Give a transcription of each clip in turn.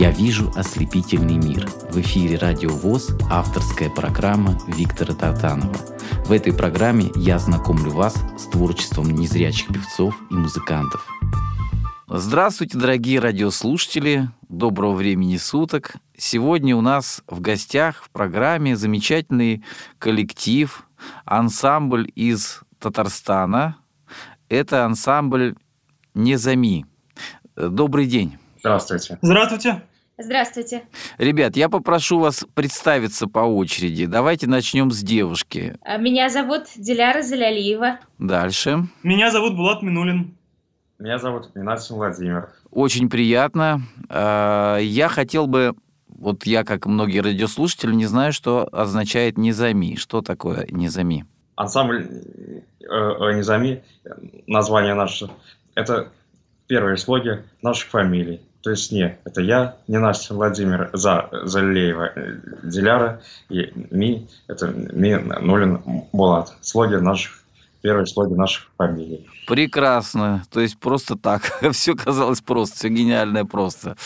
Я вижу ослепительный мир. В эфире Радио ВОЗ авторская программа Виктора Тартанова. В этой программе я знакомлю вас с творчеством незрячих певцов и музыкантов. Здравствуйте, дорогие радиослушатели. Доброго времени суток. Сегодня у нас в гостях в программе замечательный коллектив, ансамбль из Татарстана. Это ансамбль «Незами». Добрый день. Здравствуйте. Здравствуйте. Здравствуйте. Ребят, я попрошу вас представиться по очереди. Давайте начнем с девушки. А, Меня зовут Диляра Залялиева. Дальше. Меня зовут Булат Минулин. Меня зовут Минасин Владимир. Очень приятно. А, Я хотел бы, вот я, как многие радиослушатели, не знаю, что означает «низами». Что такое «низами»? Ансамбль э, э, Низами, название наше, это первые слоги наших фамилий. То есть не, это я, не Настя Владимир, за Залеева э, Диляра, и Ми, это Ми Нулин Булат. Слоги наших, первые слоги наших фамилий. Прекрасно. То есть просто так. Все казалось просто, все гениальное просто.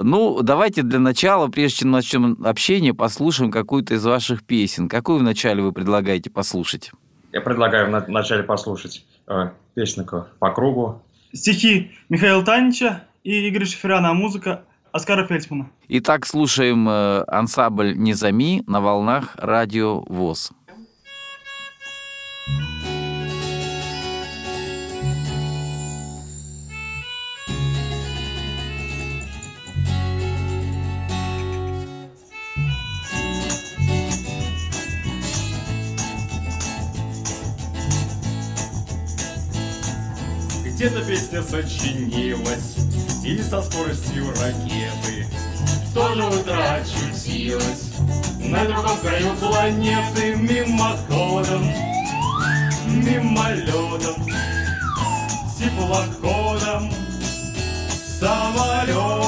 Ну, давайте для начала, прежде чем начнем общение, послушаем какую-то из ваших песен. Какую вначале вы предлагаете послушать? Я предлагаю на- вначале послушать э, песенку по кругу. Стихи Михаила Танича и Игоря Шеферяна, а музыка Оскара Фельдсмана. Итак, слушаем э, ансамбль «Незами» на волнах радио ВОЗ. Где-то песня сочинилась И со скоростью ракеты. В то же утро На другом краю планеты Мимоходом, мимолетом Теплоходом, самолетом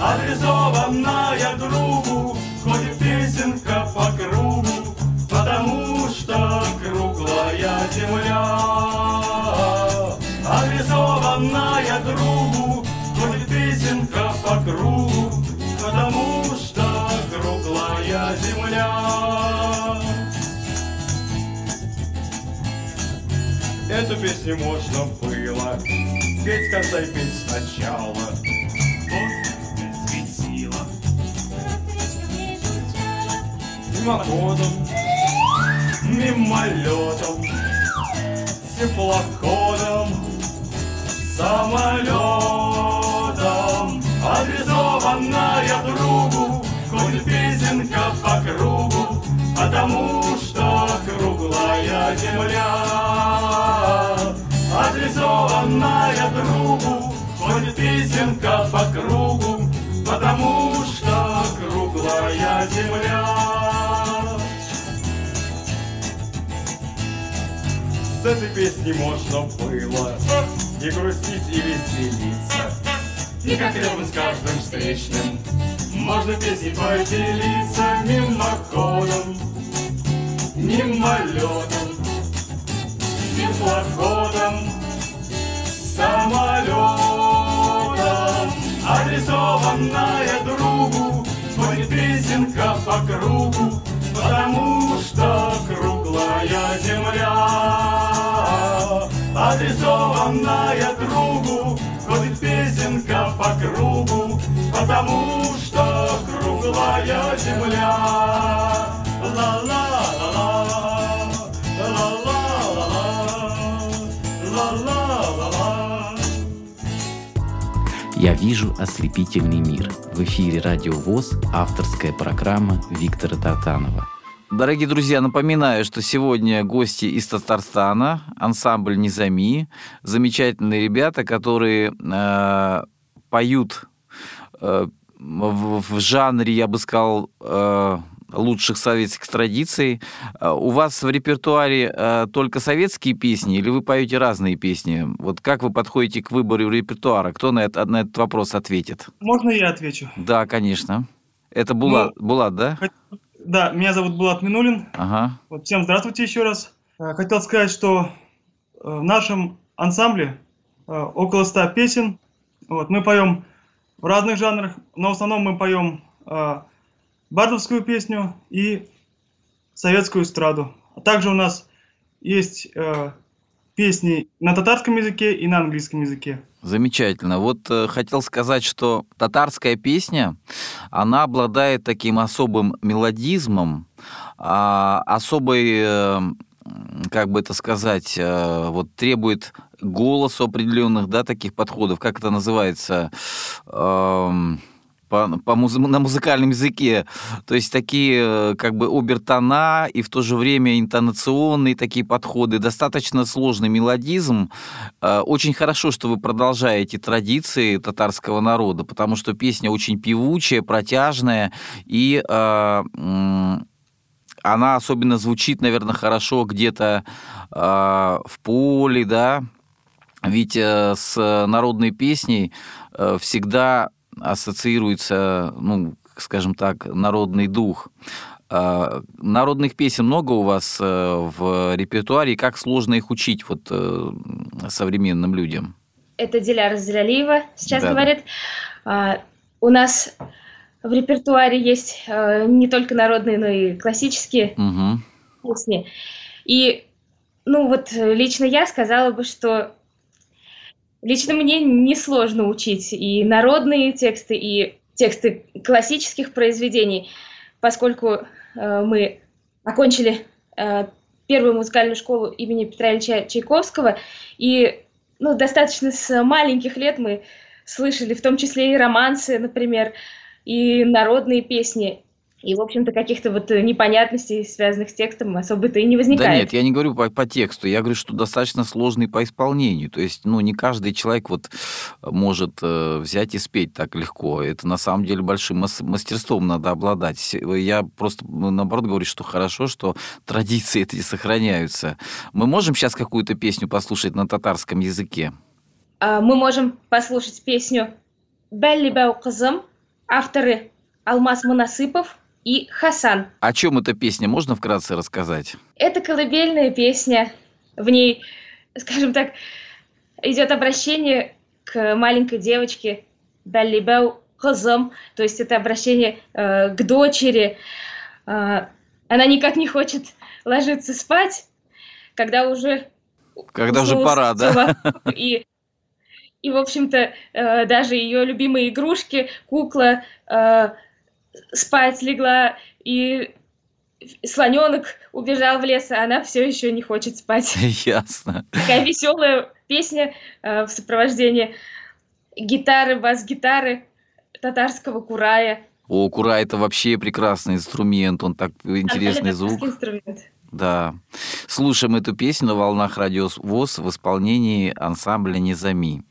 Адресованная другу Ходит песенка по кругу Потому что круглая земля Адресованная другу Ходит песенка по кругу Потому что круглая земля. Эту песню можно было Петь и петь сначала. Вот светило Мимоходом Мимолетом Теплоходом Самолетом. Адресованная другу Ходит песенка по кругу Потому что круглая земля. Адресованная другу Ходит песенка по кругу Потому что круглая земля. С этой песни можно было И грустить, и веселиться. И как рядом с каждым встречным Можно песней поделиться Мимоходом, мимолетом Теплоходом, самолетом Адресованная другу Ходит песенка по кругу Потому что круглая земля Адресованная другу Ходит песенка по кругу Потому что круглая земля Ла-ла-ла-ла Ла-ла-ла-ла Ла-ла-ла-ла Я вижу ослепительный мир. В эфире Радио ВОЗ авторская программа Виктора Тартанова. Дорогие друзья, напоминаю, что сегодня гости из Татарстана, ансамбль «Низами», замечательные ребята, которые э, поют э, в, в жанре, я бы сказал, э, лучших советских традиций. Э, У вас в репертуаре э, только советские песни или вы поете разные песни? Вот как вы подходите к выбору репертуара? Кто на, это, на этот вопрос ответит? Можно я отвечу? Да, конечно. Это Булат, Булат да? Хот- Да, меня зовут Булат Минулин. Ага. Вот, всем здравствуйте еще раз. Э, Хотел сказать, что э, в нашем ансамбле э, около 100 песен. Вот, мы поем в разных жанрах, но в основном мы поем бардовскую песню и советскую эстраду. А также у нас есть песни на татарском языке и на английском языке. Замечательно. Вот э, хотел сказать, что татарская песня, она обладает таким особым мелодизмом, а, особой, э, как бы это сказать, э, вот требует голосу определенных, да, таких подходов. Как это называется? Эм, по, по муз, на музыкальном языке. То есть такие э, как бы обертона и в то же время интонационные такие подходы. Достаточно сложный мелодизм. Э, очень хорошо, что вы продолжаете традиции татарского народа, потому что песня очень певучая, протяжная и э, она особенно звучит, наверное, хорошо где-то э, в поле, да. Ведь э, с народной песней э, всегда ассоциируется, ну, скажем так, народный дух. А, народных песен много у вас э, в репертуаре, как сложно их учить вот э, современным людям? Это Диляра Зралиева сейчас да, говорит. Да. У нас в репертуаре есть э, не только народные, но и классические угу. песни. И, ну вот, лично я сказала бы, что Лично мне несложно учить и народные тексты, и тексты классических произведений, поскольку э, мы окончили э, первую музыкальную школу имени Петра Ильича Чайковского, и ну, достаточно с маленьких лет мы слышали в том числе и романсы, например, и народные песни. И, в общем-то, каких-то вот э, непонятностей, связанных с текстом, особо-то и не возникает. Да нет, я не говорю по, по тексту, я говорю, что достаточно сложный по исполнению. То есть, ну, не каждый человек вот может э, взять и спеть так легко. Это на самом деле большим мастерством надо обладать. Я просто, ну, наоборот, говорю, что хорошо, что традиции эти сохраняются. Мы можем сейчас какую-то песню послушать на татарском языке? А, мы можем послушать песню «Белли Бау Казым», авторы Алмаз Монасыпов – и Хасан. О чем эта песня? Можно вкратце рассказать? Это колыбельная песня. В ней, скажем так, идет обращение к маленькой девочке Даллибау Хазам, то есть это обращение э, к дочери. Э, она никак не хочет ложиться спать, когда уже когда уже пора, да? И и, в общем-то, э, даже ее любимые игрушки, кукла, э, спать легла, и слоненок убежал в лес, а она все еще не хочет спать. Ясно. Такая веселая песня э, в сопровождении гитары, бас-гитары татарского курая. О, курай это вообще прекрасный инструмент, он так интересный звук. Инструмент. Да. Слушаем эту песню на волнах радио ВОЗ в исполнении ансамбля «Незами».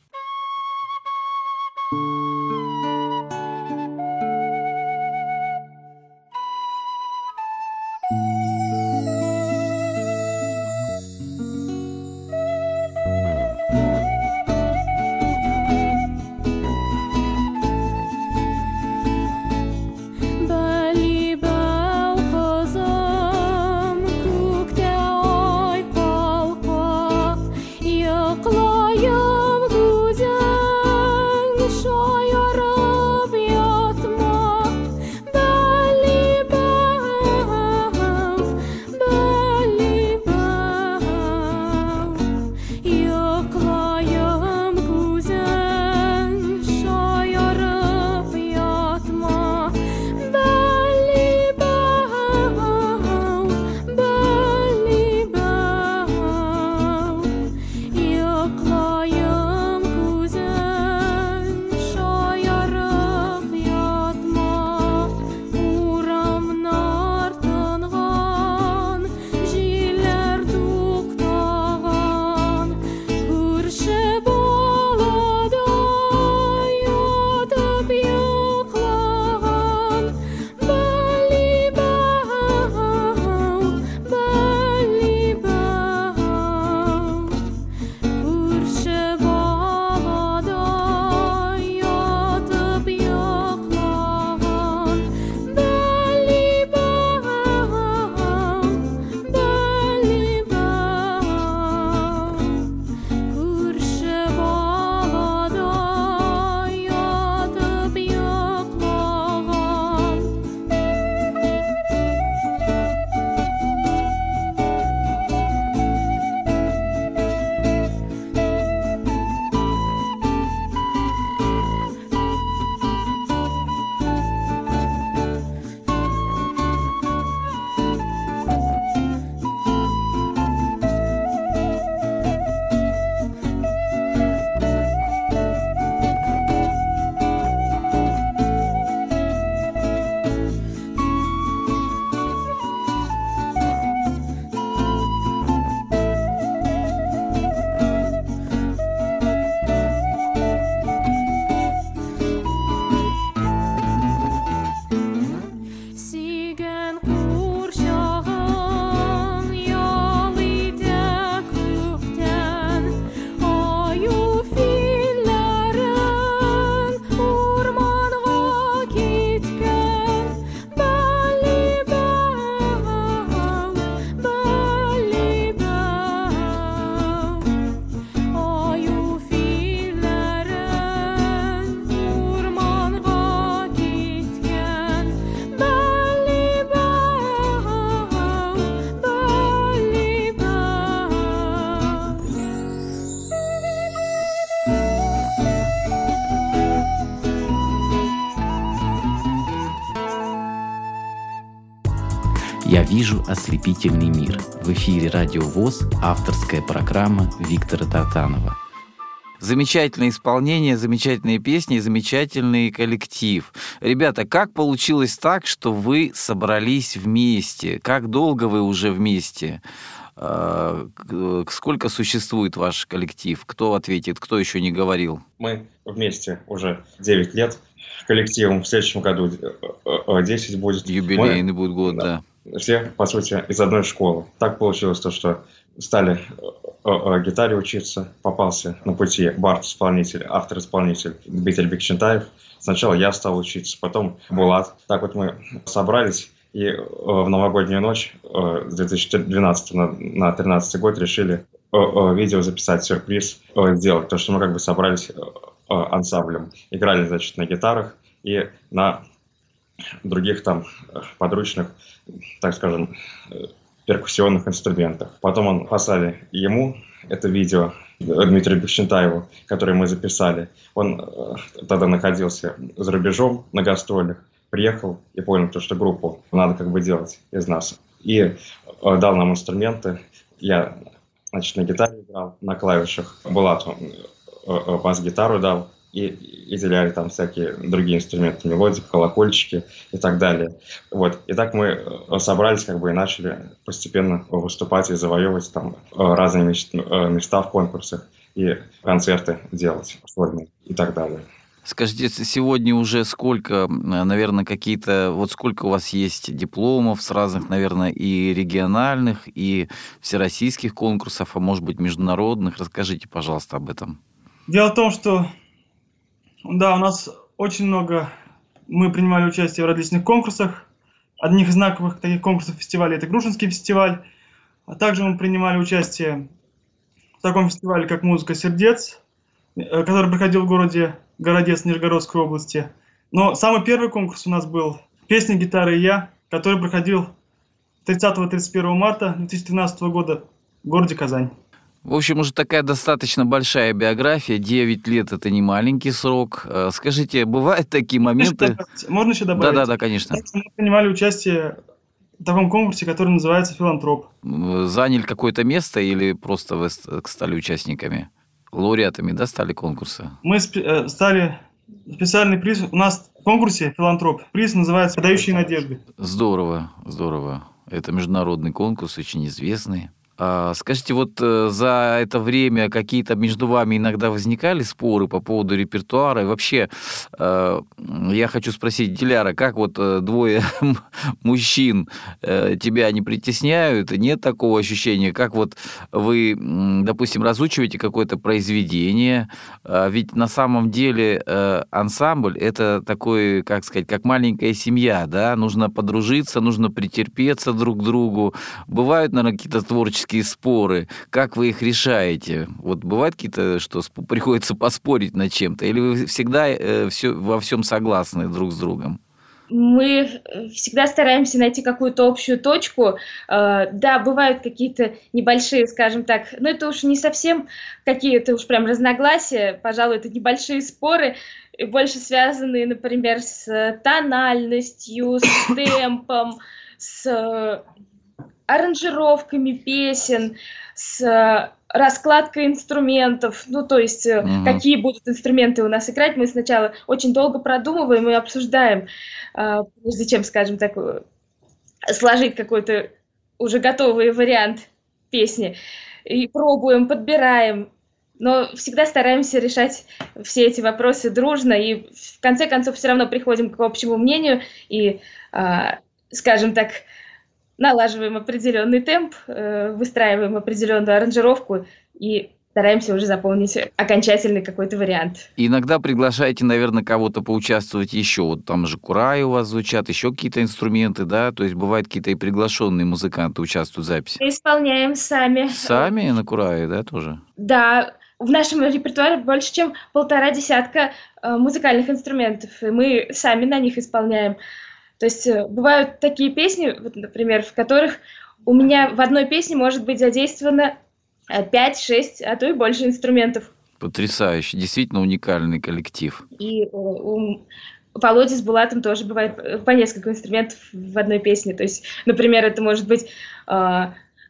«Я вижу ослепительный мир». В эфире «Радио ВОЗ» авторская программа Виктора Татанова. Замечательное исполнение, замечательные песни, замечательный коллектив. Ребята, как получилось так, что вы собрались вместе? Как долго вы уже вместе? А, сколько существует ваш коллектив? Кто ответит, кто еще не говорил? Мы вместе уже 9 лет. Коллективом в следующем году 10 э, э, будет. Юбилейный Мы, будет год, да. да. Все, по сути, из одной школы. Так получилось то, что стали э, гитаре учиться, попался на пути бард-исполнитель, автор-исполнитель Дмитрий Бекчентаев. Сначала я стал учиться, потом Булат. Так вот мы собрались и э, в новогоднюю ночь э, с 2012 на, на 13 год решили э, э, видео записать, сюрприз э, сделать. То, что мы как бы собрались э, э, ансамблем. Играли, значит, на гитарах и на других там э, подручных, так скажем, э, перкуссионных инструментах. Потом он послали ему это видео, Дмитрию Бекчентаеву, которое мы записали. Он э, тогда находился за рубежом на гастролях приехал и понял, то, что группу надо как бы делать из нас. И э, дал нам инструменты. Я, значит, на гитаре играл, на клавишах. Булату э, э, бас-гитару дал. И, и деляли там всякие другие инструменты, мелодики, колокольчики и так далее. Вот. И так мы э, собрались как бы и начали постепенно выступать и завоевывать там э, разные места в конкурсах и концерты делать сольные и так далее. Скажите, сегодня уже сколько, наверное, какие-то, вот сколько у вас есть дипломов с разных, наверное, и региональных, и всероссийских конкурсов, а может быть, международных? Расскажите, пожалуйста, об этом. Дело в том, что, да, у нас очень много, мы принимали участие в различных конкурсах. Одних из знаковых таких конкурсов фестиваля это Грушинский фестиваль, а также мы принимали участие в таком фестивале, как «Музыка сердец», э, который проходил в городе Городец Нижегородской области. Но самый первый конкурс у нас был «Песня, гитара и я», который проходил 30-31 марта 2013 года в городе Казань. В общем, уже такая достаточно большая биография. 9 лет – это не маленький срок. Э, скажите, бывают такие моменты... Можно еще добавить? Да-да-да, конечно. Мы принимали участие в таком конкурсе, который называется «Филантроп». Заняли какое-то место или просто вы стали участниками? лауреатами, да, стали конкурса? Мы э, стали специальный приз. У нас в конкурсе «Филантроп». Приз называется «Подающие надежды». Здорово, здорово. Это международный конкурс, очень известный. А, скажите, вот э, за это время какие-то между вами иногда возникали споры по поводу репертуара? И вообще, э, я хочу спросить, Диляра, как вот э, двое мужчин тебя не притесняют? Нет такого ощущения? Как вот вы, допустим, разучиваете какое-то произведение? А ведь на самом деле ансамбль – это такой, как сказать, как маленькая семья, да? Нужно подружиться, нужно претерпеться друг к другу. Бывают, наверное, какие-то творческие политические споры, как вы их решаете? Вот бывает какие-то, что приходится поспорить над чем-то, или вы всегда э, все, во всем согласны друг с другом? мы всегда стараемся найти какую-то общую точку. Э, да, бывают какие-то небольшие, скажем так, но это уж не совсем какие-то уж прям разногласия, пожалуй, это небольшие споры, больше связанные, например, с тональностью, с темпом, с аранжировками песен, с э, раскладкой инструментов, ну, то есть угу. какие будут инструменты у нас играть, мы сначала очень долго продумываем и обсуждаем, э, прежде чем, скажем так, сложить какой-то уже готовый вариант песни, и пробуем, подбираем, но всегда стараемся решать все эти вопросы дружно, и в конце концов все равно приходим к общему мнению, и, скажем так, налаживаем определенный темп, э, выстраиваем определенную аранжировку и стараемся уже заполнить окончательный какой-то вариант. иногда приглашаете, наверное, кого-то поучаствовать еще. Вот там же кураи у вас звучат, еще какие-то инструменты, да? То есть бывают какие-то и приглашенные музыканты участвуют в записи. Мы исполняем сами. Сами на курае, да, тоже? Да, в нашем репертуаре больше, чем полтора десятка э, музыкальных инструментов, и мы сами на них исполняем. То есть э, бывают такие песни, вот, например, в которых у меня в одной песне может быть задействовано 5-6, э, а то и больше инструментов. Потрясающе, действительно уникальный коллектив. И э, у Володя с Булатом тоже бывает по несколько инструментов в одной песне. То есть, например, это может быть, э,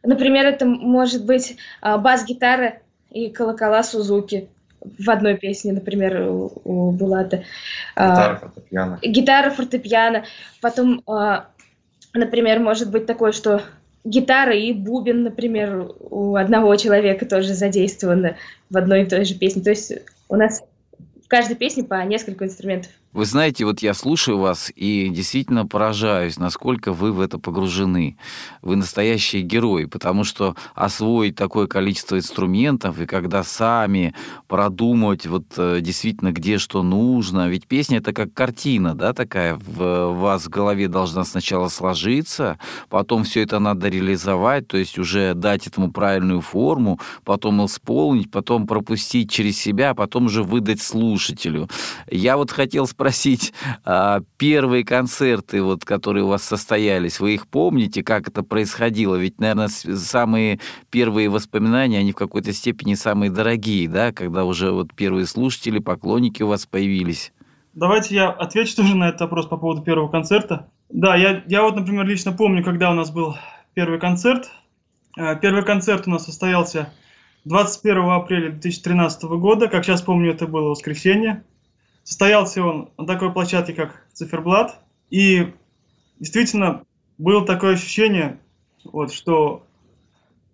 например, это может быть э, бас-гитара и колокола Сузуки в одной песне, например, у, у Булата. Гитара, фортепиано. Гитара, фортепиано. Потом, например, может быть такое, что гитара и бубен, например, у одного человека тоже задействованы в одной и той же песне. То есть у нас в каждой песне по несколько инструментов. Вы знаете, вот я слушаю вас и действительно поражаюсь, насколько вы в это погружены. Вы настоящие герои, потому что освоить такое количество инструментов, и когда сами продумать вот э, действительно, где что нужно, ведь песня это как картина, да, такая, в вас в голове должна сначала сложиться, потом все это надо реализовать, то есть уже дать этому правильную форму, потом исполнить, потом пропустить через себя, потом уже выдать слушателю. Я вот хотел спросить, спросить, а, первые концерты, вот, которые у вас состоялись, вы их помните, как это происходило? Ведь, наверное, самые первые воспоминания, они в какой-то степени самые дорогие, да, когда уже вот первые слушатели, поклонники у вас появились. Давайте я отвечу тоже на этот вопрос по поводу первого концерта. Да, я, я вот, например, лично помню, когда у нас был первый концерт. Э, первый концерт у нас состоялся 21 апреля 2013 года. Как сейчас помню, это было воскресенье. Состоялся он на такой площадке, как Циферблат. И действительно было такое ощущение, вот, что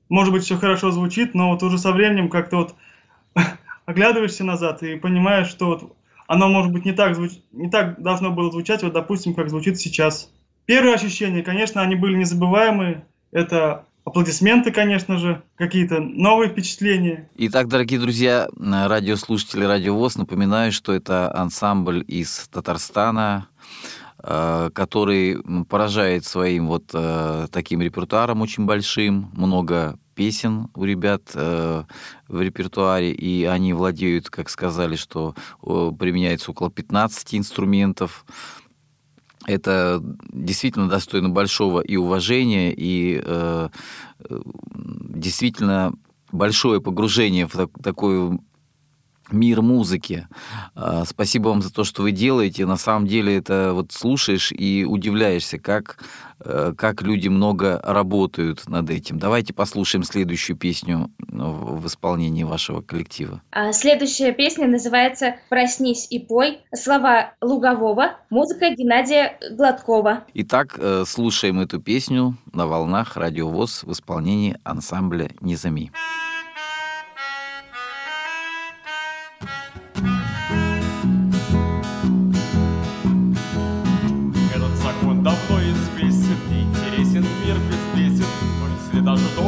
может быть все хорошо звучит, но вот уже со временем как-то вот оглядываешься назад и понимаешь, что вот оно может быть не так, звуч... не так должно было звучать, вот допустим, как звучит сейчас. Первые ощущения, конечно, они были незабываемые. Это Аплодисменты, конечно же, какие-то новые впечатления. Итак, дорогие друзья, радиослушатели Радио ВОЗ, напоминаю, что это ансамбль из Татарстана, э, который поражает своим вот э, таким репертуаром очень большим, много песен у ребят э, в репертуаре, и они владеют, как сказали, что применяется около 15 инструментов это действительно достойно большого и уважения, и э, действительно большое погружение в так, такой мир музыки. Э, спасибо вам за то, что вы делаете. На самом деле это вот слушаешь и удивляешься, как Э, как люди много работают над этим. Давайте послушаем следующую песню в исполнении вашего коллектива. А следующая песня называется «Проснись и пой». Слова Лугового, музыка Геннадия Гладкова. Итак, э, слушаем эту песню на волнах радиовоз в исполнении ансамбля «Низами».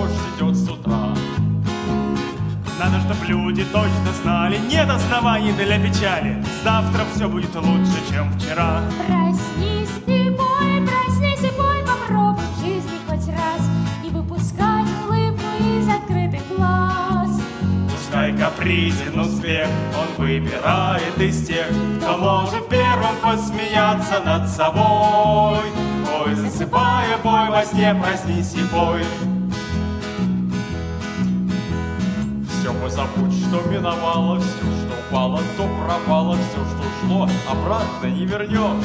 люди точно знали, нет оснований для печали. Завтра все будет лучше, чем вчера. Проснись и пой, проснись и пой, попробуй в жизни хоть раз не выпускать улыбку из открытых глаз. Пускай капризен успех, он выбирает из тех, кто может первым посмеяться над собой. Пой, засыпая, пой во сне, проснись и пой. забудь, что миновало все, что упало, то пропало все, что ушло, обратно не вернешь.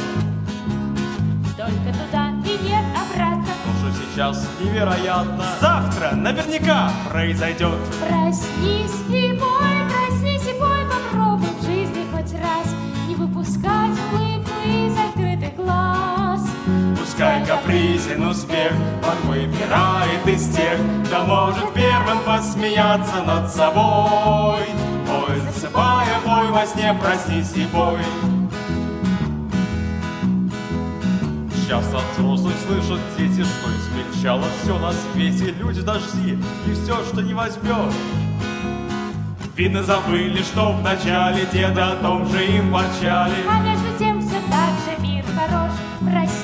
Только туда и нет обратно. То, что сейчас невероятно, завтра наверняка произойдет. Проснись и бой, Пускай капризен успех, он выбирает из тех, кто может первым посмеяться над собой. Пой, засыпая, пой во сне, проснись и пой. Сейчас от взрослых слышат дети, что измельчало все на свете. Люди дожди и все, что не возьмешь. Видно, забыли, что в начале деды о том же им ворчали. А между тем все так же мир хорош. Проснись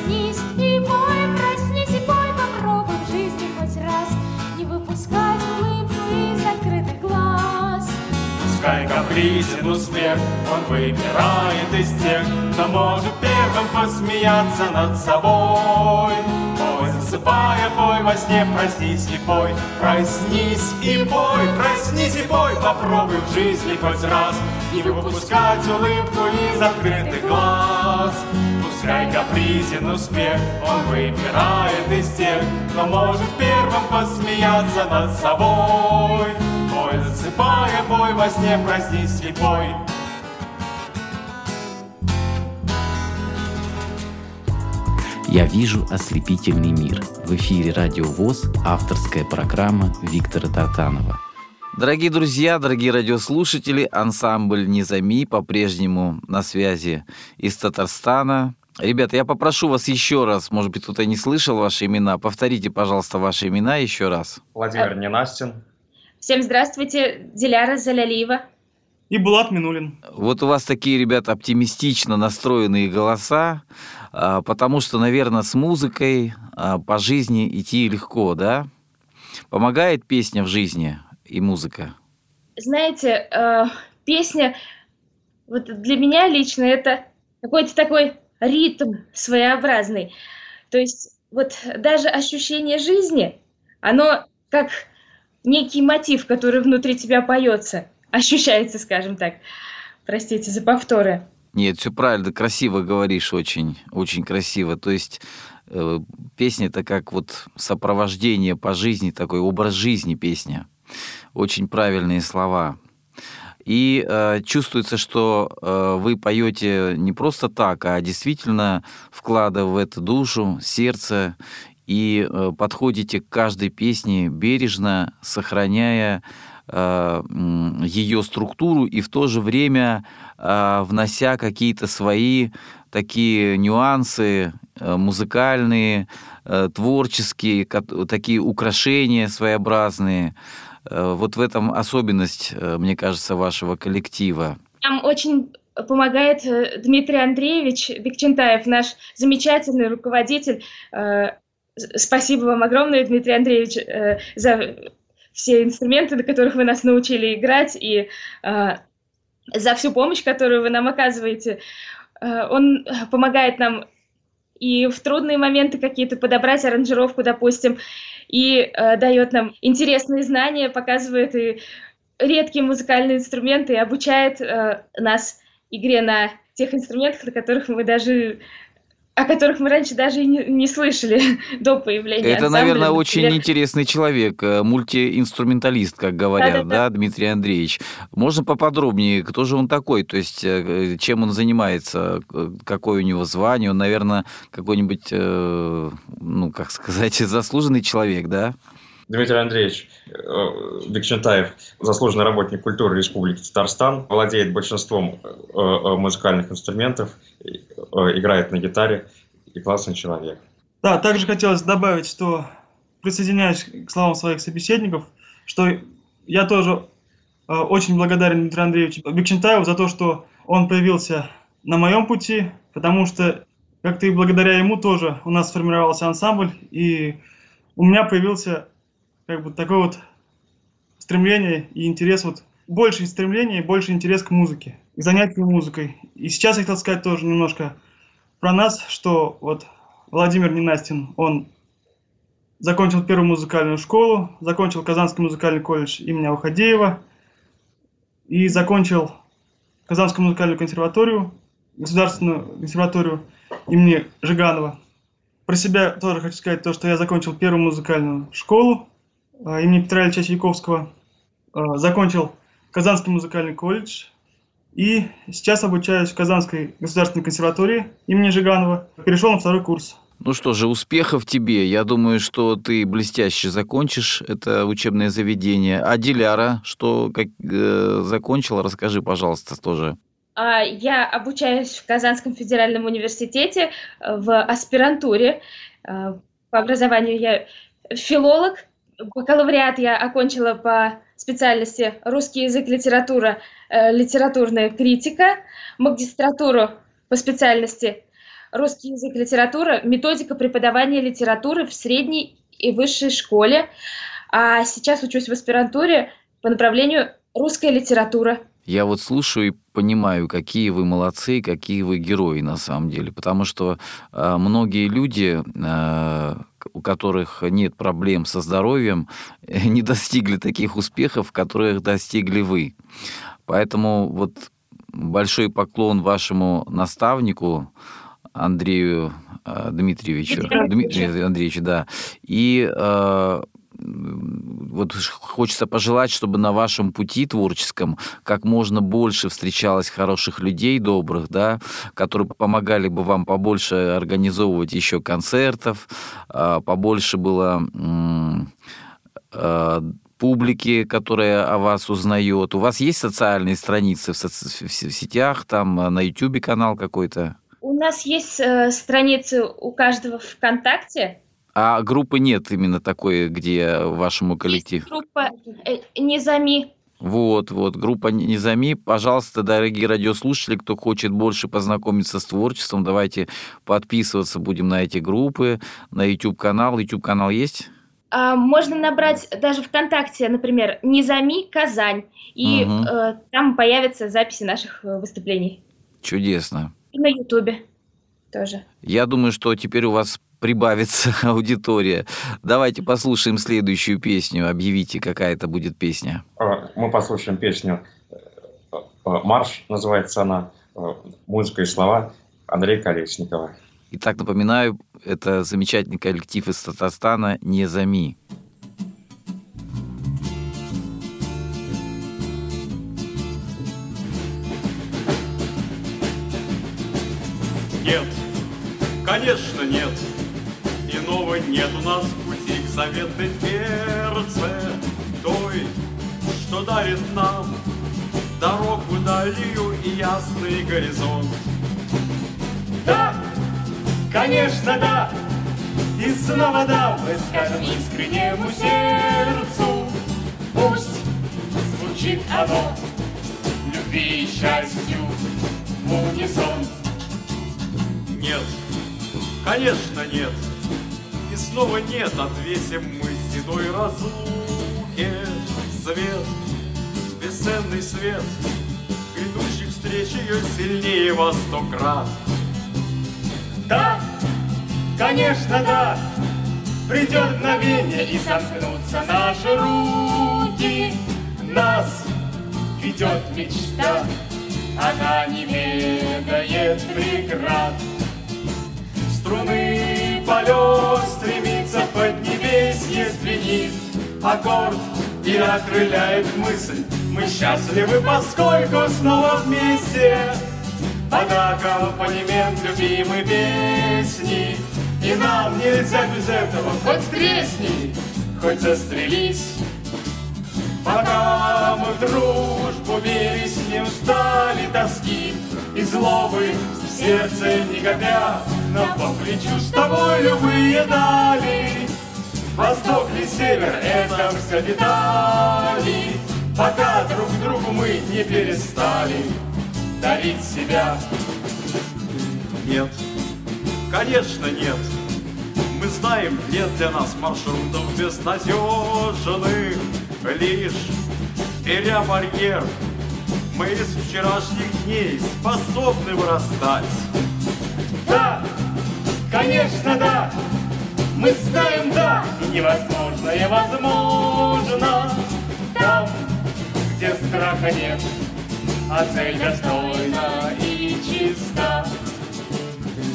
капризен успех, он выбирает из тех, кто может первым посмеяться над собой. Пой, засыпая, пой во сне, проснись и пой, проснись и пой, проснись и пой, попробуй в жизни хоть раз не выпускать улыбку из открытых глаз. Пускай капризен успех, он выбирает из тех, кто может первым посмеяться над собой. Бой, засыпая, бой во сне, проснись слепой. «Я вижу ослепительный мир». В эфире «Радио ВОЗ» авторская программа Виктора Тартанова. Дорогие друзья, дорогие радиослушатели, ансамбль «Низами» по-прежнему на связи из Татарстана. Ребята, я попрошу вас еще раз, может быть, кто-то не слышал ваши имена, повторите, пожалуйста, ваши имена еще раз. Владимир Ненастин. Всем здравствуйте, Диляра Залялиева. И Булат Минулин. Вот у вас такие, ребята, оптимистично настроенные голоса. А, потому что, наверное, с музыкой а, по жизни идти легко, да? Помогает песня в жизни и музыка? Знаете, э, песня, вот для меня лично это какой-то такой ритм своеобразный. То есть вот даже ощущение жизни, оно как некий мотив, который внутри тебя поется, ощущается, скажем так. Простите за повторы. Нет, все правильно, красиво говоришь, очень, очень красиво. То есть э, песня это как вот сопровождение по жизни, такой образ жизни песня. Очень правильные слова. И э, чувствуется, что э, вы поете не просто так, а действительно вкладывая в это душу, сердце и э, подходите к каждой песне бережно, сохраняя э, ее структуру и в то же время а, внося какие-то свои такие нюансы э, музыкальные, э, творческие, такие украшения своеобразные. Э, вот в этом особенность, мне кажется, вашего коллектива. Нам очень помогает Дмитрий Андреевич Бекчентаев, наш замечательный руководитель. Спасибо вам огромное, Дмитрий Андреевич, за все инструменты, на которых вы нас научили играть, и за всю помощь, которую вы нам оказываете. Э, он помогает нам и в трудные моменты какие-то подобрать аранжировку, допустим, и э, дает нам интересные знания, показывает и редкие музыкальные инструменты и обучает э, нас игре на тех инструментах, на которых мы даже о которых мы раньше даже и не, не слышали до появления. Это, ансамбля, наверное, очень интересный человек, э, мультиинструменталист, как говорят, да, да, да, Дмитрий Андреевич. Можно поподробнее, кто же он такой, то есть э, чем он занимается, какое у него звание, он, наверное, какой-нибудь, э, ну, как сказать, заслуженный человек, да? Дмитрий Андреевич Бекчентаев, заслуженный работник культуры Республики Татарстан, владеет большинством музыкальных инструментов, Э, играет на гитаре и классный человек. Да, также хотелось добавить, что присоединяюсь к словам своих собеседников, что я тоже э, очень благодарен Дмитрию Андреевичу Бекчентаеву за то, что он появился на моем пути, потому что как-то и благодаря ему тоже у нас сформировался ансамбль, и у меня появился как бы такое вот стремление и интерес вот больше стремление и больше интерес к музыке, к занятию музыкой. И сейчас я хотел сказать тоже немножко про нас, что вот Владимир Ненастин, он закончил первую музыкальную школу, закончил Казанский музыкальный колледж имени Уходеева и закончил Казанскую музыкальную консерваторию, государственную консерваторию имени Жиганова. Про себя тоже хочу сказать то, что я закончил первую музыкальную школу имени Петра Ильича Чайковского, а, закончил Казанский музыкальный колледж. И сейчас обучаюсь в Казанской государственной консерватории имени Жиганова. Перешел на второй курс. Ну что же, успехов тебе. Я думаю, что ты блестяще закончишь это учебное заведение. А Диляра, что как, э, закончила, расскажи, пожалуйста, тоже. А, я обучаюсь в Казанском федеральном университете э, в аспирантуре. Э, по образованию я филолог. Бакалавриат я окончила по специальности русский язык, литература, э, литературная критика, магистратуру по специальности русский язык, литература, методика преподавания литературы в средней и высшей школе. А сейчас учусь в аспирантуре по направлению русская литература. Я вот слушаю и понимаю, какие вы молодцы, какие вы герои на самом деле, потому что э, многие люди, э, у которых нет проблем со здоровьем, не достигли таких успехов, которых достигли вы. Поэтому вот большой поклон вашему наставнику Андрею э, Дмитриевичу. Дмитрию Андреевичу, да. И э, вот хочется пожелать, чтобы на вашем пути творческом как можно больше встречалось хороших людей, добрых, да, которые помогали бы вам побольше организовывать еще концертов, э, побольше было э, публики, которая о вас узнает. У вас есть социальные страницы в, соци- в сетях, там на YouTube канал какой-то? У нас есть э, страницы у каждого ВКонтакте. А группы нет именно такой, где вашему коллективу? Группа э, Низами. Вот, вот, группа Низами. Пожалуйста, дорогие радиослушатели, кто хочет больше познакомиться с творчеством, давайте подписываться будем на эти группы, на YouTube-канал. YouTube-канал есть? А, можно набрать даже ВКонтакте, например, Низами Казань, и угу. э, там появятся записи наших э, выступлений. Чудесно. И на Ютубе тоже. Я думаю, что теперь у вас прибавится аудитория. Давайте послушаем следующую песню. Объявите, какая это будет песня. А, мы послушаем песню э, «Марш», называется она, музыка и слова Андрея Колесникова. Итак, напоминаю, это замечательный коллектив из Татарстана «Незами». Нет, конечно нет, иного нет у нас пути к заветной перце, той, что дарит нам дорогу далью и ясный горизонт. Да, Конечно, да, и снова да, мы скажем искреннему сердцу. Пусть звучит оно любви и счастью в унисон. Нет, конечно нет, снова нет, отвесим мы седой разлуке свет, бесценный свет, грядущих встреч ее сильнее во сто крат. Да, конечно, да, придет мгновение и сомкнутся наши руки. Нас ведет мечта, она не ведает преград. Струны полет стремится под небесье, звенит аккорд и окрыляет мысль. Мы счастливы, поскольку снова вместе под аккомпанемент любимой песни. И нам нельзя без этого хоть тресни, хоть застрелись. Пока мы в дружбу верить не устали тоски и злобы сердце не копя, но по плечу с тобой любые дали. Восток ли север, это все детали, пока друг другу мы не перестали дарить себя. Нет, конечно нет. Мы знаем, нет для нас маршрутов безнадежных. Лишь беря барьер, мы из вчерашних дней способны вырастать. Да, конечно, да, мы знаем, да, и невозможное возможно. Там, где страха нет, а цель достойна и чиста.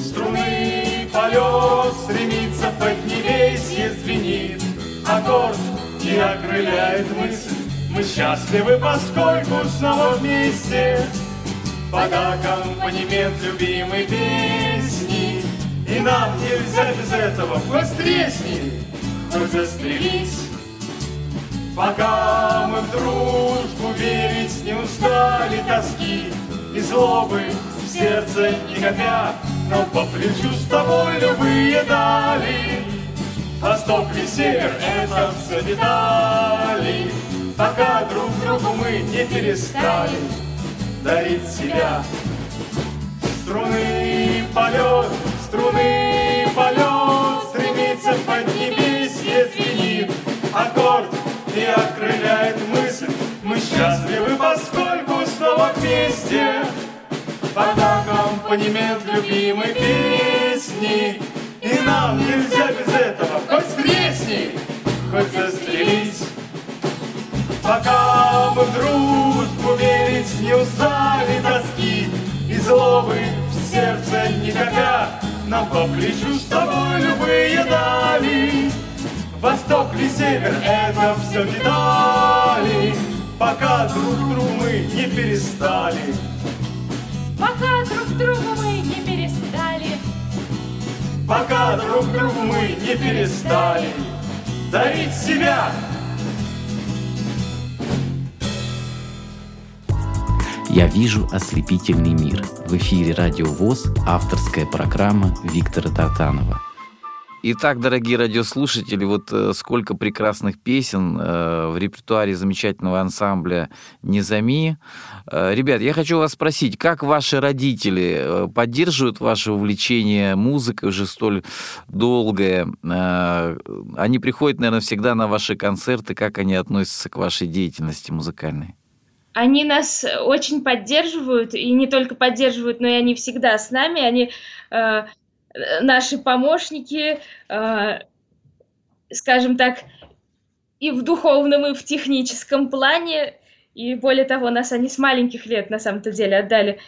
Струны полет стремится под небесье, звенит аккорд и окрыляет мысль. Мы счастливы, поскольку снова вместе под аккомпанемент любимой песни. И нам нельзя без этого, хоть тресни, хоть застрелись. Пока мы в дружбу верить не устали тоски И злобы в сердце не копя, Но по плечу с тобой любые дали. Восток и север — это все детали, Пока друг другу мы не перестали дарить себя. Струны полет, струны полет, Стремится под небесье звенит аккорд и окрыляет мысль. Мы счастливы, поскольку снова вместе под аккомпанемент любимой песни. И нам нельзя без этого хоть тресни, хоть застрелись. Пока мы в дружбу верить не устали тоски И злобы в сердце никогда Нам по плечу с тобой любые дали. Восток ли север, это все детали Пока друг другу мы не перестали. Пока друг другу мы не перестали. Пока друг другу мы не перестали Дарить себя Я вижу ослепительный мир. В эфире Радио ВОЗ, авторская программа Виктора Тартанова. Итак, дорогие радиослушатели, вот э, сколько прекрасных песен э, в репертуаре замечательного ансамбля «Незами». Э, ребят, я хочу вас спросить, как ваши родители поддерживают ваше увлечение музыкой уже столь долгое? Они приходят, наверное, всегда на ваши концерты. Как они относятся к вашей деятельности музыкальной? Они нас очень поддерживают, и не только поддерживают, но и они всегда с нами. Они э, наши помощники, э, скажем так, и в духовном, и в техническом плане. И более того, нас они с маленьких лет на самом-то деле отдали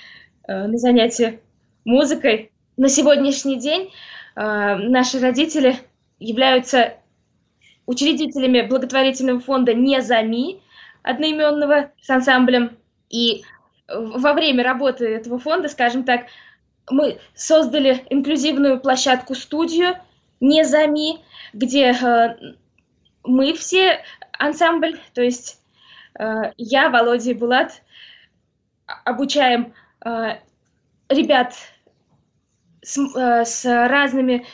э, на занятия музыкой. На сегодняшний день э, наши родители являются учредителями благотворительного фонда «Незами», одноименного с ансамблем. И во время работы этого фонда, скажем так, мы создали инклюзивную площадку-студию «Незами», где э, мы все, ансамбль, то есть э, я, Володя и Булат, обучаем э, ребят с, э, с разными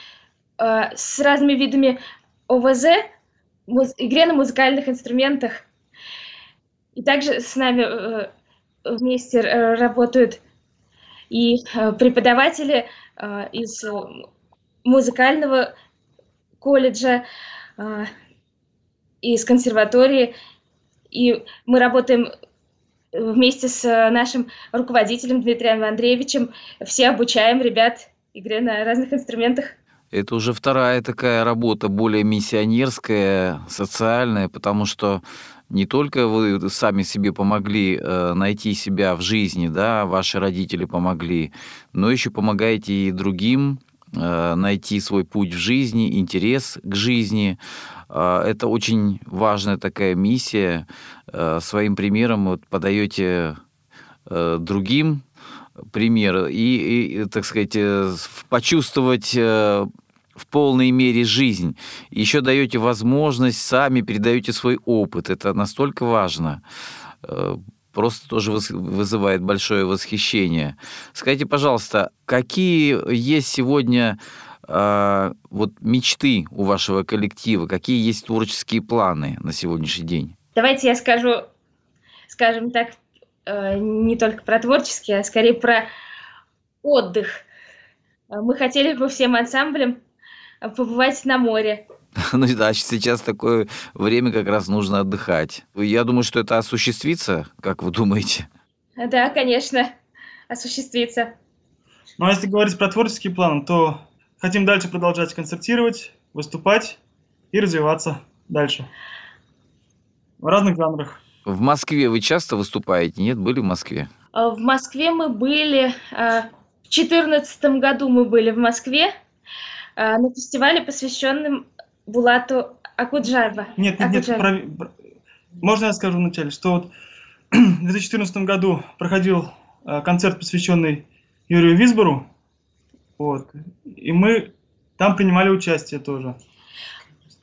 э, с разными видами ОВЗ, муз, игре на музыкальных инструментах. И также с нами э, вместе э, работают и э, преподаватели э, из музыкального колледжа, э, из консерватории. И мы работаем вместе с нашим руководителем Дмитрием Андреевичем. Все обучаем ребят игре на разных инструментах. Это уже вторая такая работа, более миссионерская, социальная, потому что не только вы сами себе помогли э, найти себя в жизни, да, ваши родители помогли, но еще помогаете и другим э, найти свой путь в жизни, интерес к жизни. Э, это очень важная такая миссия. Э, своим примером вот, подаете э, другим пример и, и, так сказать, э, почувствовать э, в полной мере жизнь. Еще даете возможность, сами передаете свой опыт. Это настолько важно. Э, просто тоже вызывает большое восхищение. Скажите, пожалуйста, какие есть сегодня э, вот мечты у вашего коллектива? Какие есть творческие планы на сегодняшний день? Давайте я скажу, скажем так, э, не только про творческие, а скорее про отдых. Мы хотели бы всем ансамблем побывать на море. Ну да, сейчас такое время как раз нужно отдыхать. Я думаю, что это осуществится, как вы думаете? Да, конечно, осуществится. Ну а если говорить про творческий план, то хотим дальше продолжать концертировать, выступать и развиваться дальше. В разных жанрах. В Москве вы часто выступаете? Нет, были в Москве? А, в Москве мы были... А, в 2014 году мы были в Москве на фестивале, посвященном Булату Акуджаева. Нет, нет, нет, про... можно я скажу вначале, что вот в 2014 году проходил а, концерт, посвященный Юрию Висбору, вот, и мы там принимали участие тоже.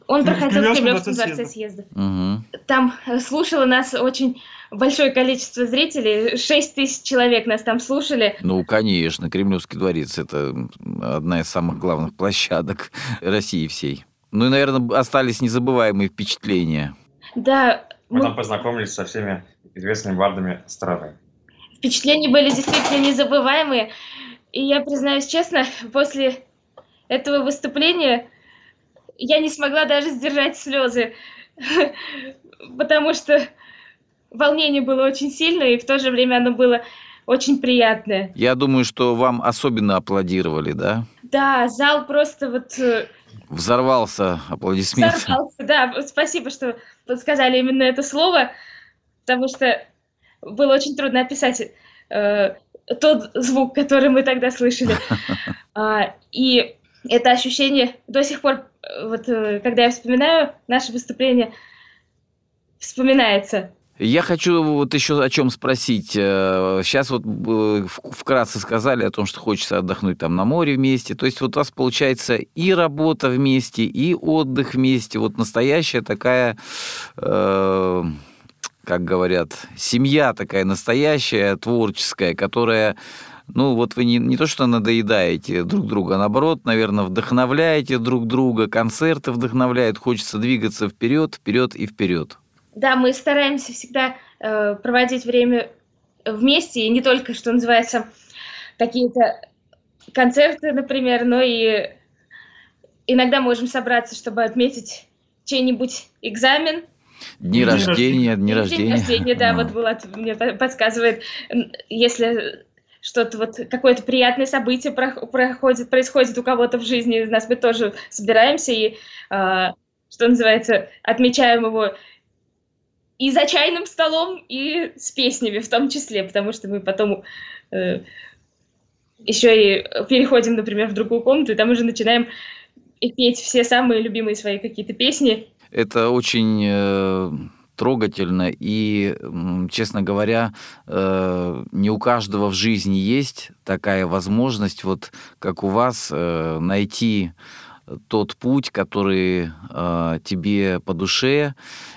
Он проходил в Кремлевском дворце съезда. Угу. Там слушало нас очень большое количество зрителей, 6 тысяч человек нас там слушали. Ну, конечно, Кремлевский дворец – это одна из самых главных площадок России всей. Ну и, наверное, остались незабываемые впечатления. Да. Мы, мы... там познакомились со всеми известными бардами страны. Впечатления были действительно незабываемые. И я признаюсь честно, после этого выступления я не смогла даже сдержать слезы, потому что волнение было очень сильное, и в то же время оно было очень приятное. Я думаю, что вам особенно аплодировали, да? Да, зал просто вот... Э, Взорвался аплодисментами. Взорвался, да. Спасибо, что подсказали именно это слово. потому что было очень трудно описать э, тот звук, который мы тогда слышали. А, и это ощущение до сих пор, вот э, когда я вспоминаю наше выступление, вспоминается. Я хочу вот еще о чем спросить. Сейчас э, вот вкратце сказали о том, что хочется отдохнуть там на море вместе. То есть вот у вас получается и работа вместе, и отдых вместе. Вот настоящая такая, э, как говорят, семья такая настоящая, творческая, которая ну, вот вы не, не то, что надоедаете друг друга, а наоборот, наверное, вдохновляете друг друга, концерты вдохновляют, хочется двигаться вперед, вперед и вперед. Да, мы стараемся всегда э, проводить время вместе, и не только, что называется, какие-то концерты, например, но и иногда можем собраться, чтобы отметить чей-нибудь экзамен. Дни, дни рождения, дни рождения. Дни рождения, да, вот Булат мне подсказывает, если что-то вот какое-то приятное событие проходит, происходит у кого-то в жизни из нас, мы тоже собираемся и, э, что называется, отмечаем его и за чайным столом, и с песнями в том числе, потому что мы потом э, еще и переходим, например, в другую комнату, и там уже начинаем петь все самые любимые свои какие-то песни. Это очень э, трогательно. И, честно говоря, э, не у каждого в жизни есть такая возможность, вот как у вас, э, найти тот путь, который э, тебе по душе,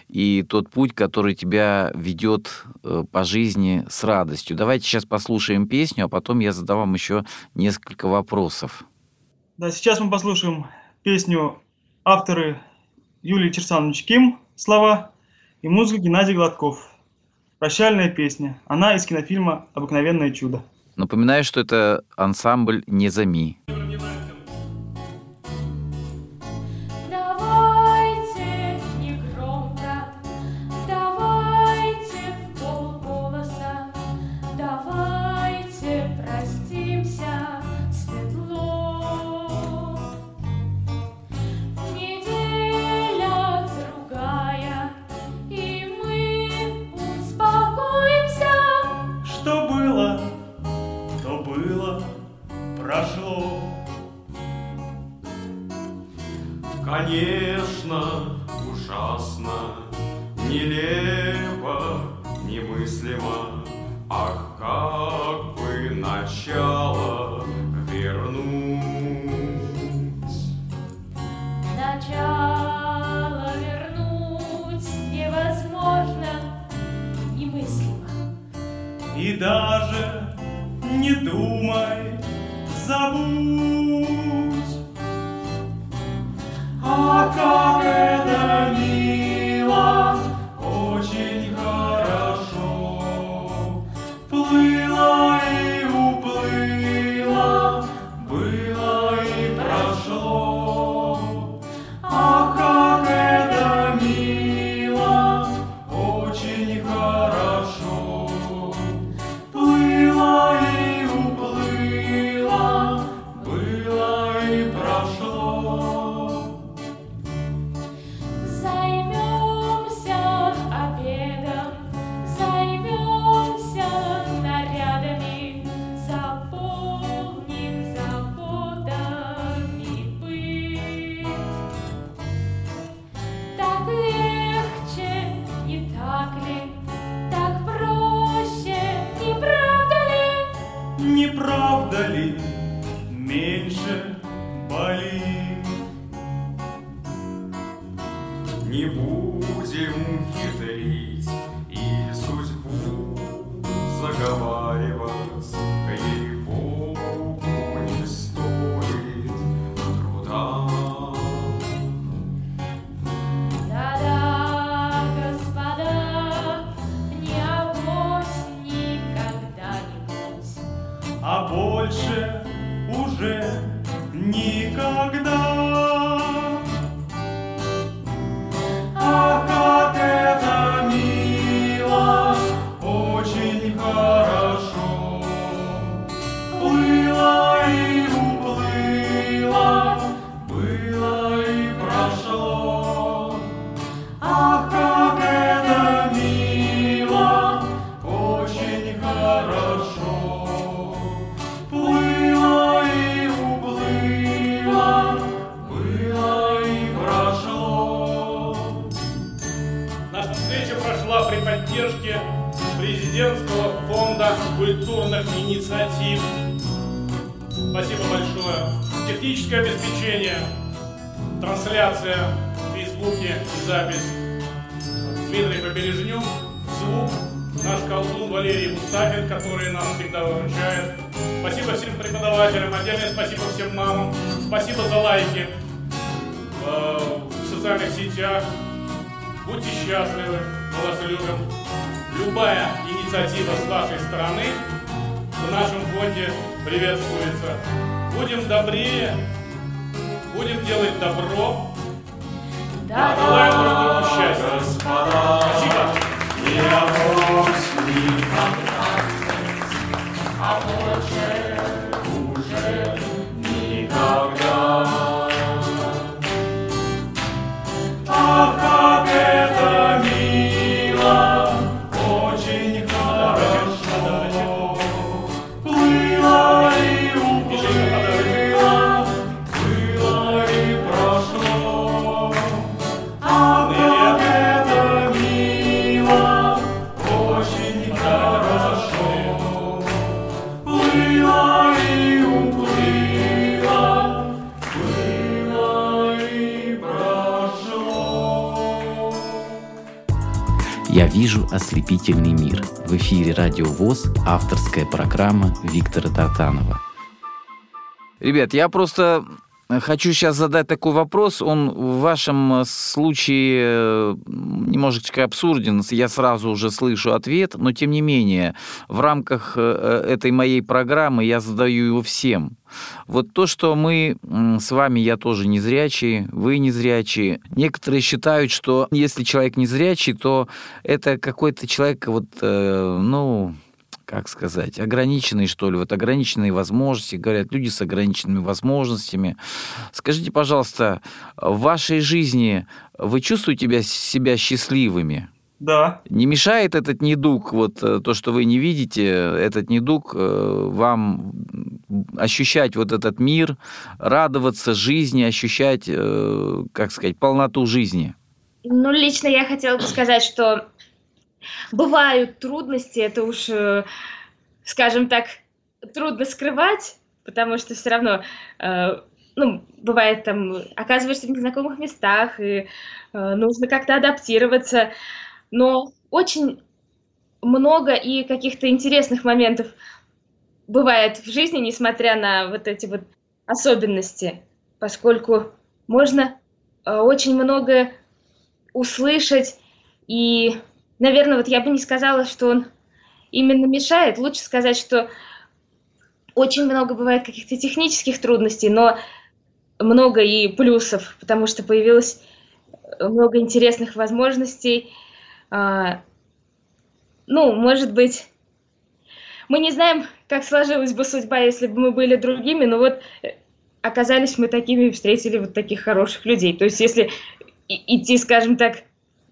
и тот путь, который тебя ведет по жизни с радостью. Давайте сейчас послушаем песню, а потом я задам вам еще несколько вопросов. Да, сейчас мы послушаем песню авторы Юлии Черсанович Ким «Слова», и музыка Геннадий Гладков. Прощальная песня. Она из кинофильма «Обыкновенное чудо». Напоминаю, что это ансамбль «Незами». остальное. И даже не думай, забудь. А как Вижу ослепительный мир. В эфире Радио ВОЗ, авторская программа Виктора Тартанова. Ребят, я просто хочу сейчас задать такой вопрос. Он в вашем случае э, немножечко абсурден. Я сразу уже слышу ответ, но тем не менее, в рамках э, этой моей программы я задаю его всем. Вот то, что мы с вами, я тоже незрячий, вы незрячие. Некоторые считают, что если человек незрячий, то это какой-то человек, вот, э, ну, как сказать, ограниченный, что ли, вот ограниченные возможности, говорят, люди с ограниченными возможностями. Скажите, пожалуйста, в вашей жизни вы чувствуете себя, себя счастливыми? Да. Не мешает этот недуг, вот э, то, что вы не видите, этот недуг э, вам ощущать вот этот мир, радоваться жизни, ощущать, э, как сказать, полноту жизни? Ну, лично я хотела бы сказать, что бывают трудности, это уж, э, скажем так, трудно скрывать, потому что все равно, э, ну, бывает там, оказываешься в незнакомых местах, и э, нужно как-то адаптироваться, но очень много и каких-то интересных моментов бывает в жизни, несмотря на вот эти вот особенности, поскольку можно очень много услышать и наверное, вот я бы не сказала, что он именно мешает. Лучше сказать, что очень много бывает каких-то технических трудностей, но много и плюсов, потому что появилось много интересных возможностей. А, ну, может быть, мы не знаем, как сложилась бы судьба, если бы мы были другими, но вот оказались мы такими и встретили вот таких хороших людей. То есть, если идти, скажем так,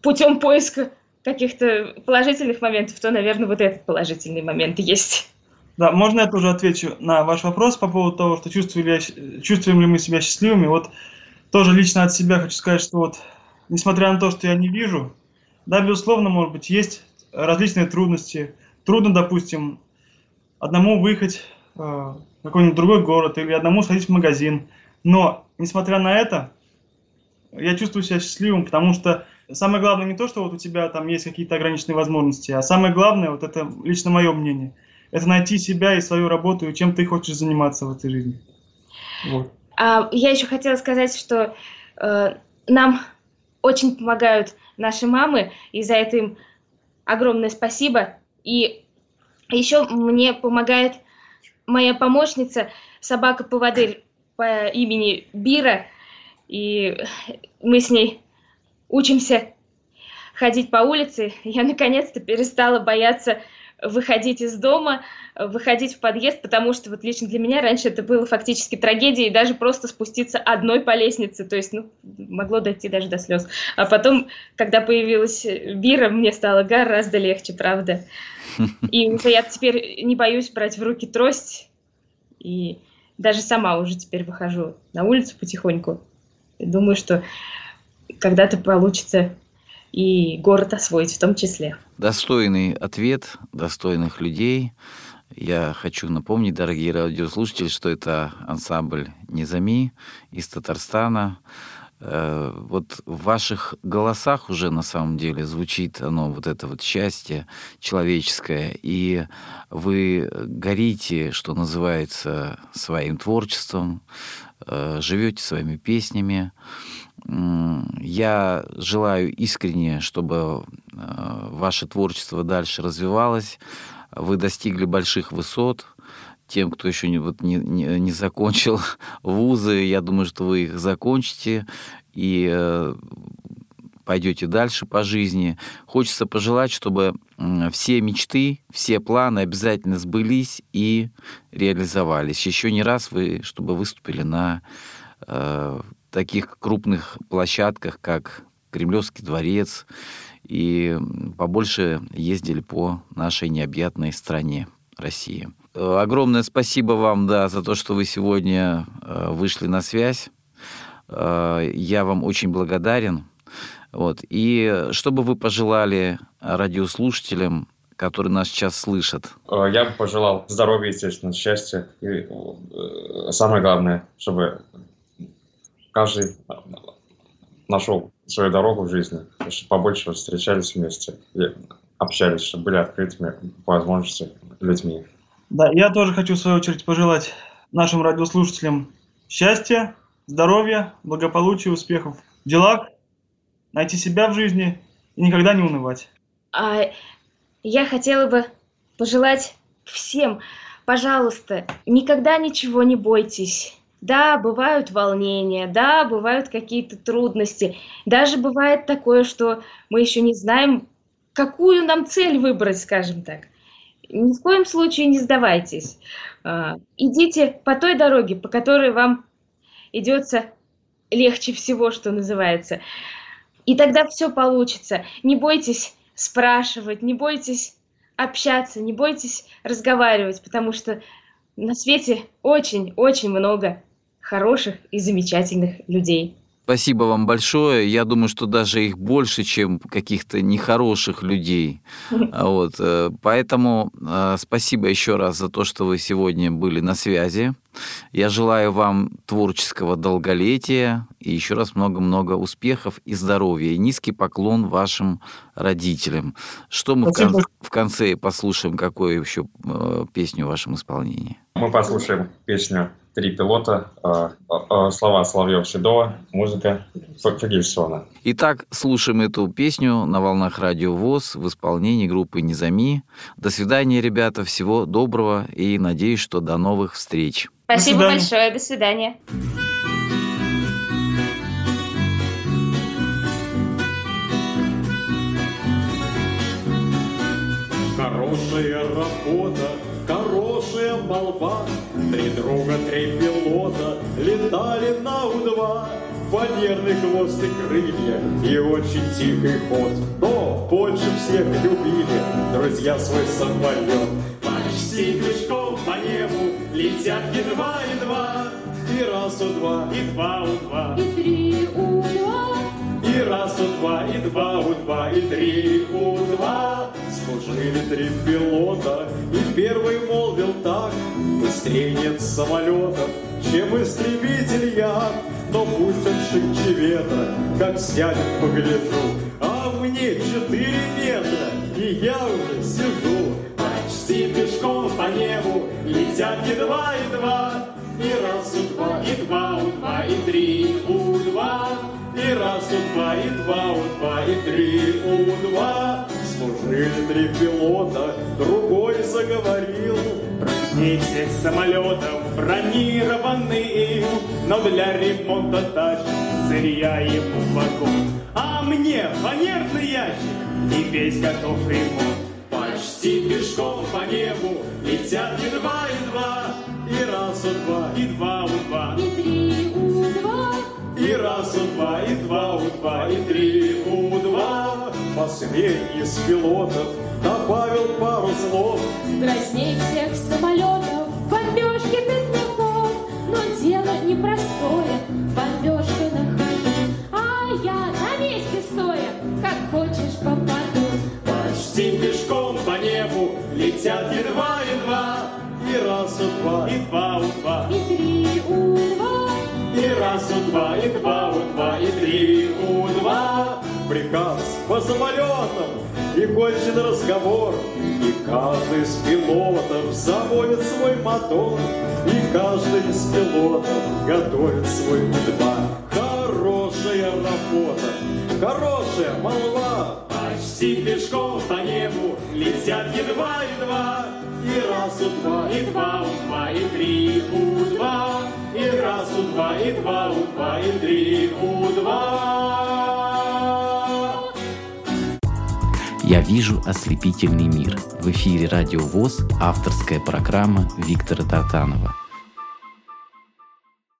путем поиска каких-то положительных моментов, то, наверное, вот этот положительный момент есть. Да, можно я тоже отвечу на ваш вопрос по поводу того, что чувствуем ли, чувствуем ли мы себя счастливыми. Вот тоже лично от себя хочу сказать, что вот, несмотря на то, что я не вижу, да, безусловно, может быть, есть различные трудности. Трудно, допустим, одному выехать э, в какой-нибудь другой город или одному сходить в магазин. Но, несмотря на это, я чувствую себя счастливым, потому что самое главное не то, что вот у тебя там есть какие-то ограниченные возможности, а самое главное, вот это лично мое мнение, это найти себя и свою работу, и чем ты хочешь заниматься в этой жизни. Вот. А, я еще хотела сказать, что э, нам очень помогают наши мамы, и за это им огромное спасибо. И еще мне помогает моя помощница, собака-поводырь по имени Бира, и мы с ней учимся ходить по улице. Я наконец-то перестала бояться выходить из дома, выходить в подъезд, потому что вот лично для меня раньше это было фактически трагедией, даже просто спуститься одной по лестнице, то есть, ну, могло дойти даже до слез. А потом, когда появилась Бира, мне стало гораздо легче, правда. И уже я теперь не боюсь брать в руки трость, и даже сама уже теперь выхожу на улицу потихоньку. Думаю, что когда-то получится и город освоить в том числе. Достойный ответ достойных людей. Я хочу напомнить, дорогие радиослушатели, что это ансамбль «Низами» из Татарстана. Э, вот в ваших голосах уже на самом деле звучит оно, вот это вот счастье человеческое, и вы горите, что называется, своим творчеством, э, живете своими песнями. Я желаю искренне, чтобы э, ваше творчество дальше развивалось, вы достигли больших высот, тем, кто еще не, вот, не, не, закончил вузы, я думаю, что вы их закончите и э, пойдете дальше по жизни. Хочется пожелать, чтобы все мечты, все планы обязательно сбылись и реализовались. Еще не раз вы, чтобы выступили на э, таких крупных площадках, как Кремлевский дворец, и побольше ездили по нашей необъятной стране России. Огромное спасибо вам, да, за то, что вы сегодня э, вышли на связь. Э, я вам очень благодарен. Вот. И что бы вы пожелали радиослушателям, которые нас сейчас слышат? Э, я бы пожелал здоровья, естественно, счастья. И самое главное, чтобы каждый нашел свою дорогу в жизни, чтобы побольше встречались вместе и общались, чтобы были открытыми по возможности людьми. Да, я тоже хочу в свою очередь пожелать нашим радиослушателям счастья, здоровья, благополучия, успехов в делах, найти себя в жизни и никогда не унывать. А я хотела бы пожелать всем, пожалуйста, никогда ничего не бойтесь. Да, бывают волнения, да, бывают какие-то трудности. Даже бывает такое, что мы еще не знаем, какую нам цель выбрать, скажем так ни в коем случае не сдавайтесь. А, идите по той дороге, по которой вам идется легче всего, что называется. И тогда все получится. Не бойтесь спрашивать, не бойтесь общаться, не бойтесь разговаривать, потому что на свете очень-очень много хороших и замечательных людей. Спасибо вам большое. Я думаю, что даже их больше, чем каких-то нехороших людей. Вот. Э, поэтому э, спасибо еще раз за то, что вы сегодня были на связи. Я желаю вам творческого долголетия и еще раз много-много успехов и здоровья. И низкий поклон вашим родителям. Что мы в, кон- в конце послушаем, какую еще э, песню в вашем исполнении? Мы послушаем песню три пилота, э, э, слова Соловьев Седова, музыка Фагельсона. Итак, слушаем эту песню на волнах радио ВОЗ в исполнении группы Низами. До свидания, ребята, всего доброго и надеюсь, что до новых встреч. Спасибо до большое, до свидания. Хорошая работа, хорошая молва, Три друга, три пилота летали на У-2. Фанерный хвост и крылья и очень тихий ход. Но больше всех любили друзья свой самолет. Почти пешком по небу летят едва-едва. И раз у два, и два у два, и три у два. И раз у два, и два у два, и три у два. Служили три пилота, и первый молвил так, Быстрее нет самолетов, чем истребитель я, Но пусть он шибче ветра, как сядет, погляжу, А мне четыре метра, и я уже сижу. Почти пешком по небу летят едва-едва, И раз у два, и два у два, и три у два, И раз у два, и два у два, и три у два. Служили три пилота, другой заговорил. Прочней всех самолетов бронированный, Но для ремонта тащит сырья ему вагон. А мне фанерный ящик и весь готов ремонт. Почти пешком по небу летят едва-едва, И раз у два, и два у два, и три у два, и раз у два, и два у два, и три у два. Последний из пилотов добавил пару слов. Грозней всех самолетов, бомбежки бедняков. Но дело непростое, бомбежка на ходу. А я на месте стоя, как хочешь попаду. Почти пешком по небу летят едва-едва. раз у два, и два у два, и три у два, и раз у два, и два у два, и три у два. Приказ по самолетам и кончен разговор, и каждый из пилотов заводит свой мотор, и каждый из пилотов готовит свой два. Хорошая работа, хорошая молва, почти пешком по небу летят едва-едва. И раз у два, и два у два, и три у два, и раз у два, и два у два, и три у два. Я вижу ослепительный мир. В эфире Радио ВОЗ авторская программа Виктора Тартанова.